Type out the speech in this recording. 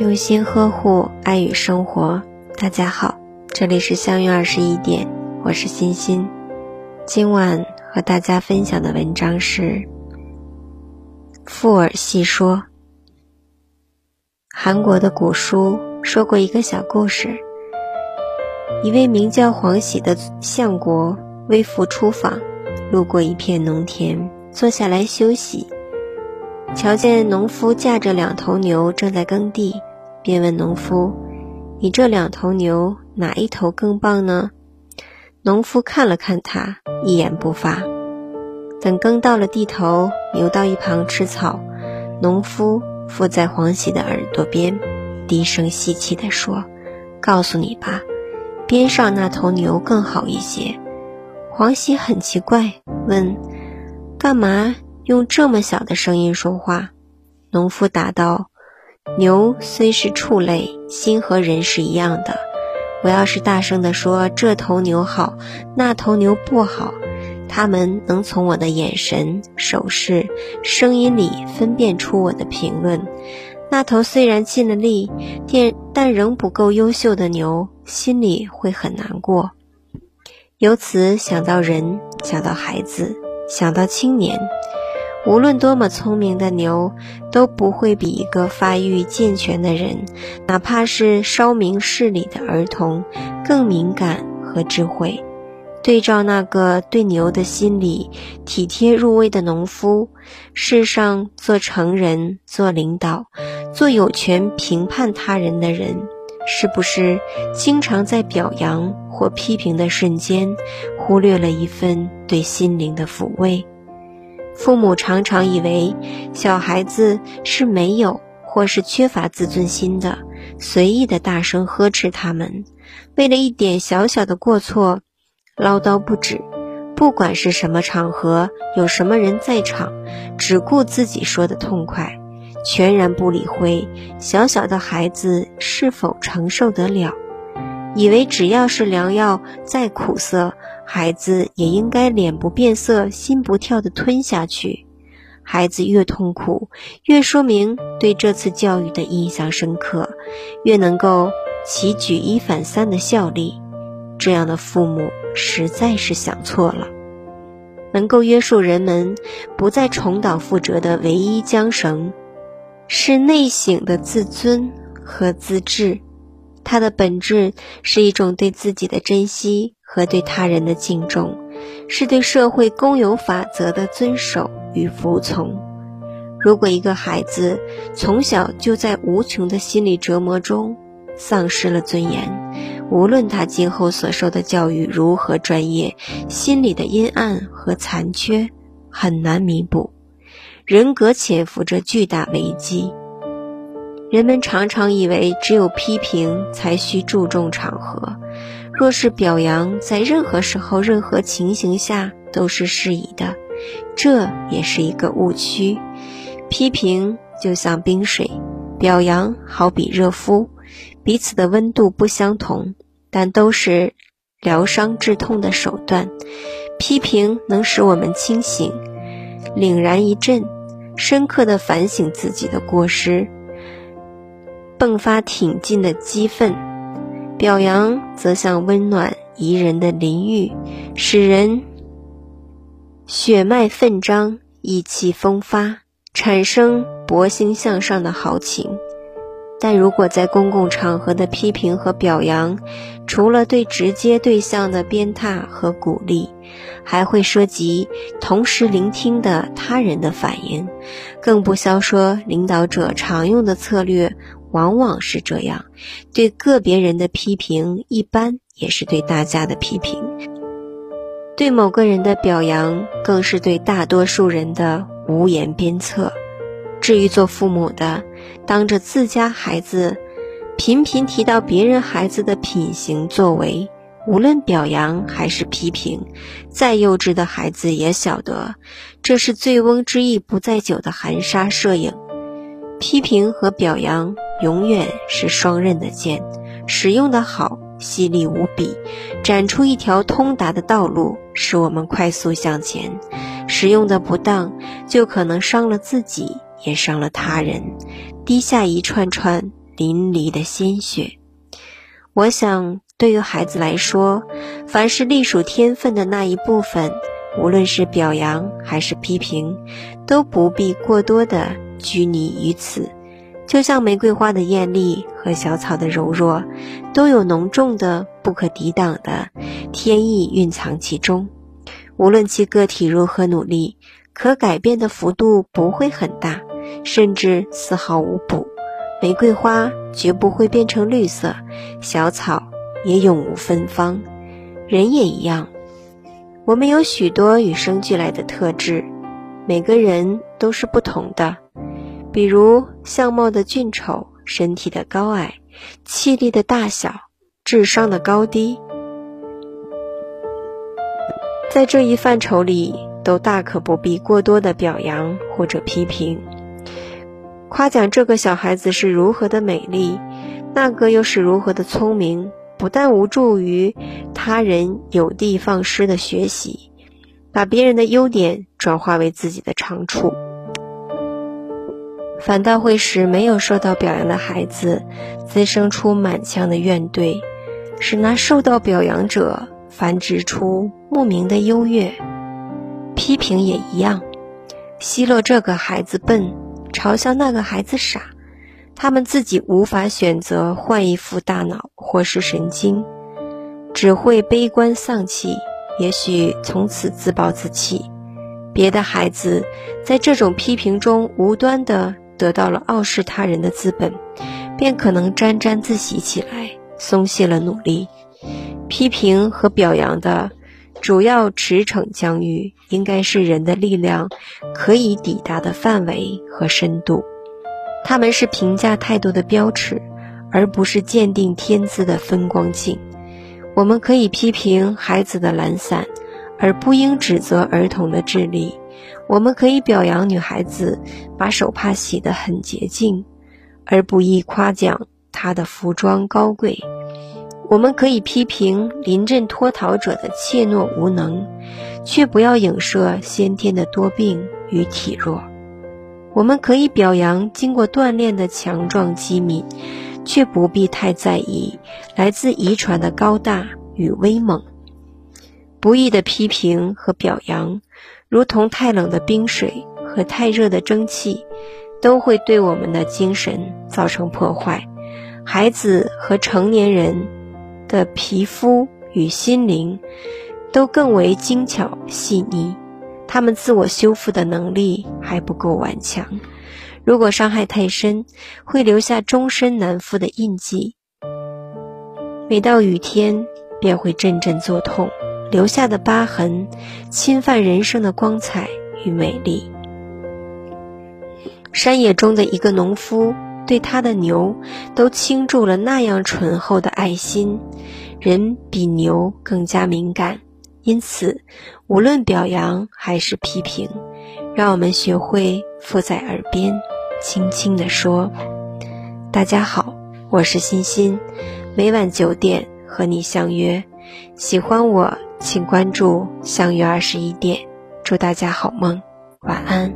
用心呵护爱与生活，大家好，这里是相约二十一点，我是欣欣。今晚和大家分享的文章是《富尔细说》。韩国的古书说过一个小故事：一位名叫黄喜的相国微服出访，路过一片农田，坐下来休息，瞧见农夫驾着两头牛正在耕地。便问农夫：“你这两头牛哪一头更棒呢？”农夫看了看他，一言不发。等耕到了地头，牛到一旁吃草，农夫附在黄喜的耳朵边，低声细气地说：“告诉你吧，边上那头牛更好一些。”黄喜很奇怪，问：“干嘛用这么小的声音说话？”农夫答道。牛虽是畜类，心和人是一样的。我要是大声地说这头牛好，那头牛不好，他们能从我的眼神、手势、声音里分辨出我的评论。那头虽然尽了力，但但仍不够优秀的牛，心里会很难过。由此想到人，想到孩子，想到青年。无论多么聪明的牛，都不会比一个发育健全的人，哪怕是稍明事理的儿童，更敏感和智慧。对照那个对牛的心理体贴入微的农夫，世上做成人、做领导、做有权评判他人的人，是不是经常在表扬或批评的瞬间，忽略了一份对心灵的抚慰？父母常常以为小孩子是没有或是缺乏自尊心的，随意的大声呵斥他们，为了一点小小的过错，唠叨不止。不管是什么场合，有什么人在场，只顾自己说的痛快，全然不理会小小的孩子是否承受得了，以为只要是良药再苦涩。孩子也应该脸不变色、心不跳地吞下去。孩子越痛苦，越说明对这次教育的印象深刻，越能够起举一反三的效力。这样的父母实在是想错了。能够约束人们不再重蹈覆辙的唯一缰绳，是内省的自尊和自制。它的本质是一种对自己的珍惜。和对他人的敬重，是对社会公有法则的遵守与服从。如果一个孩子从小就在无穷的心理折磨中丧失了尊严，无论他今后所受的教育如何专业，心理的阴暗和残缺很难弥补，人格潜伏着巨大危机。人们常常以为只有批评才需注重场合。若是表扬，在任何时候、任何情形下都是适宜的，这也是一个误区。批评就像冰水，表扬好比热敷，彼此的温度不相同，但都是疗伤治痛的手段。批评能使我们清醒，凛然一震，深刻的反省自己的过失，迸发挺进的激愤。表扬则像温暖宜人的淋浴，使人血脉奋张、意气风发，产生博兴向上的豪情。但如果在公共场合的批评和表扬，除了对直接对象的鞭挞和鼓励，还会涉及同时聆听的他人的反应，更不消说领导者常用的策略。往往是这样，对个别人的批评，一般也是对大家的批评；对某个人的表扬，更是对大多数人的无言鞭策。至于做父母的，当着自家孩子频频提到别人孩子的品行作为，无论表扬还是批评，再幼稚的孩子也晓得，这是醉翁之意不在酒的含沙射影。批评和表扬永远是双刃的剑，使用的好，犀利无比，展出一条通达的道路，使我们快速向前；使用的不当，就可能伤了自己，也伤了他人，滴下一串串淋漓的鲜血。我想，对于孩子来说，凡是隶属天分的那一部分，无论是表扬还是批评，都不必过多的拘泥于此。就像玫瑰花的艳丽和小草的柔弱，都有浓重的、不可抵挡的天意蕴藏其中。无论其个体如何努力，可改变的幅度不会很大，甚至丝毫无补。玫瑰花绝不会变成绿色，小草也永无芬芳。人也一样。我们有许多与生俱来的特质，每个人都是不同的。比如相貌的俊丑、身体的高矮、气力的大小、智商的高低，在这一范畴里，都大可不必过多的表扬或者批评。夸奖这个小孩子是如何的美丽，那个又是如何的聪明。不但无助于他人有的放矢的学习，把别人的优点转化为自己的长处，反倒会使没有受到表扬的孩子滋生出满腔的怨怼，使那受到表扬者繁殖出莫名的优越。批评也一样，奚落这个孩子笨，嘲笑那个孩子傻。他们自己无法选择换一副大脑或是神经，只会悲观丧气，也许从此自暴自弃。别的孩子在这种批评中无端的得到了傲视他人的资本，便可能沾沾自喜起来，松懈了努力。批评和表扬的主要驰骋疆域，应该是人的力量可以抵达的范围和深度。他们是评价态度的标尺，而不是鉴定天资的分光镜。我们可以批评孩子的懒散，而不应指责儿童的智力。我们可以表扬女孩子把手帕洗得很洁净，而不宜夸奖她的服装高贵。我们可以批评临阵脱逃者的怯懦无能，却不要影射先天的多病与体弱。我们可以表扬经过锻炼的强壮机敏，却不必太在意来自遗传的高大与威猛。不易的批评和表扬，如同太冷的冰水和太热的蒸汽，都会对我们的精神造成破坏。孩子和成年人的皮肤与心灵都更为精巧细腻。他们自我修复的能力还不够顽强，如果伤害太深，会留下终身难复的印记。每到雨天，便会阵阵作痛，留下的疤痕侵犯人生的光彩与美丽。山野中的一个农夫对他的牛都倾注了那样醇厚的爱心，人比牛更加敏感。因此，无论表扬还是批评，让我们学会附在耳边，轻轻地说：“大家好，我是欣欣，每晚九点和你相约。喜欢我，请关注相约二十一点。祝大家好梦，晚安。”